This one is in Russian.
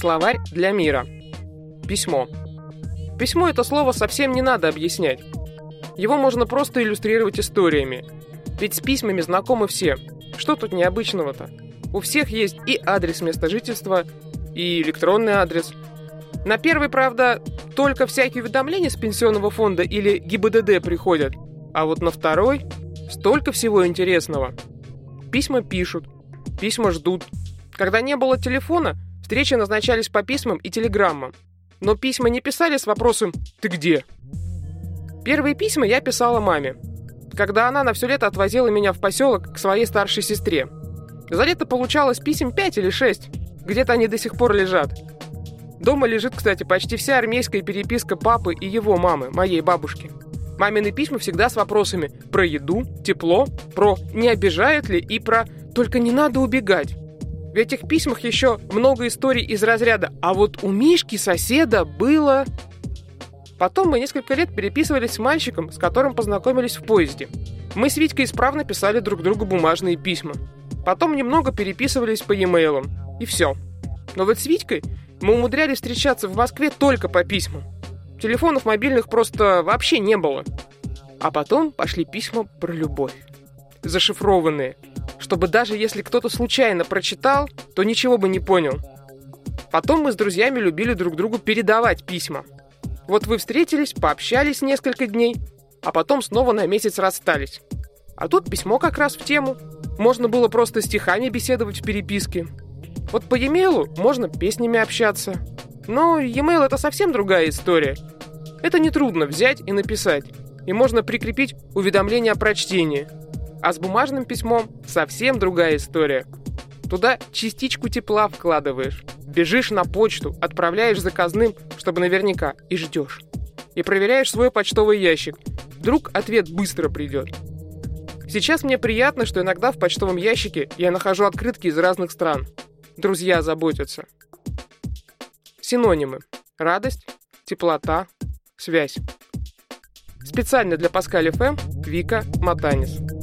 Словарь для мира. Письмо. Письмо это слово совсем не надо объяснять. Его можно просто иллюстрировать историями. Ведь с письмами знакомы все. Что тут необычного-то? У всех есть и адрес места жительства, и электронный адрес. На первый, правда, только всякие уведомления с пенсионного фонда или ГИБДД приходят. А вот на второй столько всего интересного. Письма пишут, письма ждут. Когда не было телефона, встречи назначались по письмам и телеграммам. Но письма не писали с вопросом «Ты где?». Первые письма я писала маме, когда она на все лето отвозила меня в поселок к своей старшей сестре. За лето получалось писем 5 или 6. Где-то они до сих пор лежат. Дома лежит, кстати, почти вся армейская переписка папы и его мамы, моей бабушки. Мамины письма всегда с вопросами про еду, тепло, про не обижают ли и про «только не надо убегать». В этих письмах еще много историй из разряда «А вот у Мишки соседа было...» Потом мы несколько лет переписывались с мальчиком, с которым познакомились в поезде. Мы с Витькой исправно писали друг другу бумажные письма. Потом немного переписывались по e-mail. И все. Но вот с Витькой мы умудрялись встречаться в Москве только по письмам. Телефонов мобильных просто вообще не было. А потом пошли письма про любовь. Зашифрованные – чтобы даже если кто-то случайно прочитал, то ничего бы не понял. Потом мы с друзьями любили друг другу передавать письма. Вот вы встретились, пообщались несколько дней, а потом снова на месяц расстались. А тут письмо как раз в тему. Можно было просто стихами беседовать в переписке. Вот по e-mail можно песнями общаться. Но e-mail это совсем другая история. Это нетрудно взять и написать. И можно прикрепить уведомление о прочтении – а с бумажным письмом совсем другая история. Туда частичку тепла вкладываешь, бежишь на почту, отправляешь заказным, чтобы наверняка, и ждешь. И проверяешь свой почтовый ящик. Вдруг ответ быстро придет. Сейчас мне приятно, что иногда в почтовом ящике я нахожу открытки из разных стран. Друзья заботятся. Синонимы. Радость, теплота, связь. Специально для Паскаль ФМ Вика Матанис.